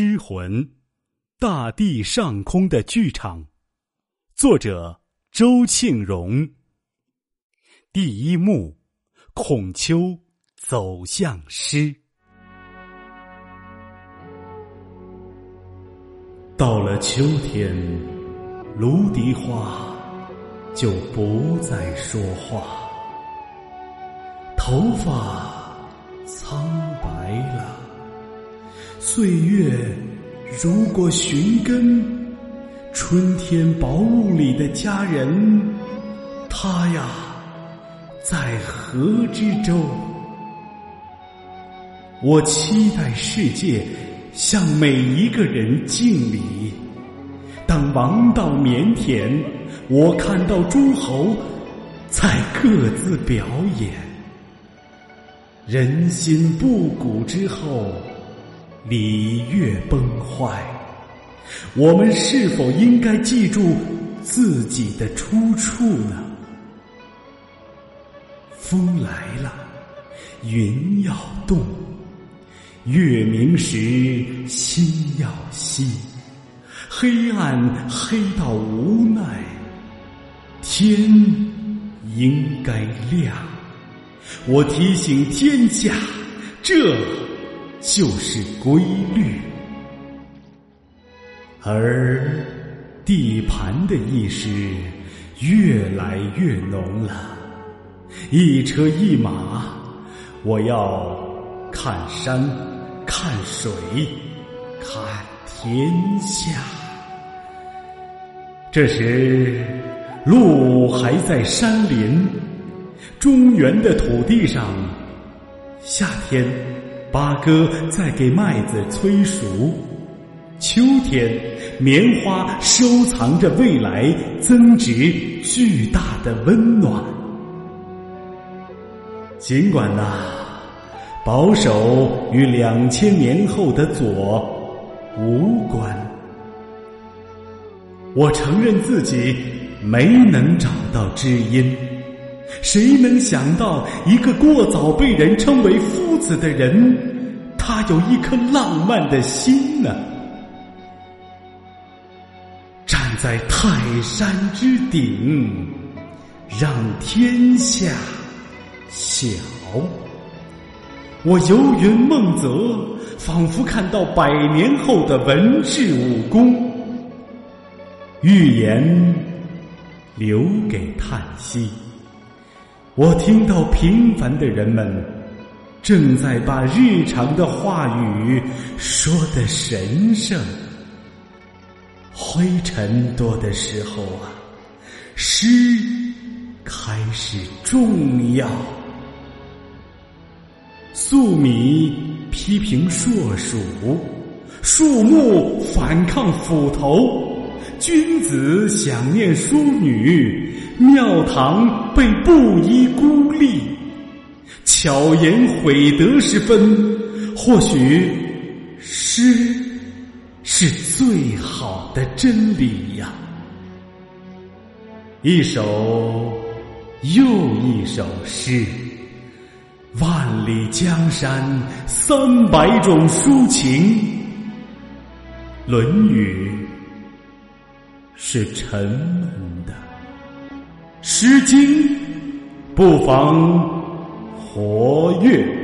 诗魂》，大地上空的剧场，作者周庆荣。第一幕，孔丘走向诗。到了秋天，芦荻花就不再说话，头发苍白了。岁月如果寻根，春天薄雾里的佳人，他呀，在河之洲。我期待世界向每一个人敬礼。当王道绵田，我看到诸侯在各自表演。人心不古之后。礼乐崩坏，我们是否应该记住自己的出处呢？风来了，云要动，月明时心要息，黑暗黑到无奈，天应该亮。我提醒天下，这。就是规律，而地盘的意识越来越浓了。一车一马，我要看山，看水，看天下。这时，路还在山林，中原的土地上，夏天。八哥在给麦子催熟，秋天棉花收藏着未来增值巨大的温暖。尽管呐，保守与两千年后的左无关，我承认自己没能找到知音。谁能想到，一个过早被人称为夫子的人，他有一颗浪漫的心呢？站在泰山之顶，让天下晓。我游云梦泽，仿佛看到百年后的文治武功。预言留给叹息。我听到平凡的人们正在把日常的话语说的神圣。灰尘多的时候啊，诗开始重要。粟米批评硕鼠，树木反抗斧头。君子想念淑女，庙堂被布衣孤立。巧言毁德时分，或许诗是最好的真理呀。一首又一首诗，万里江山，三百种抒情，《论语》。是沉闷的，《诗经》不妨活跃。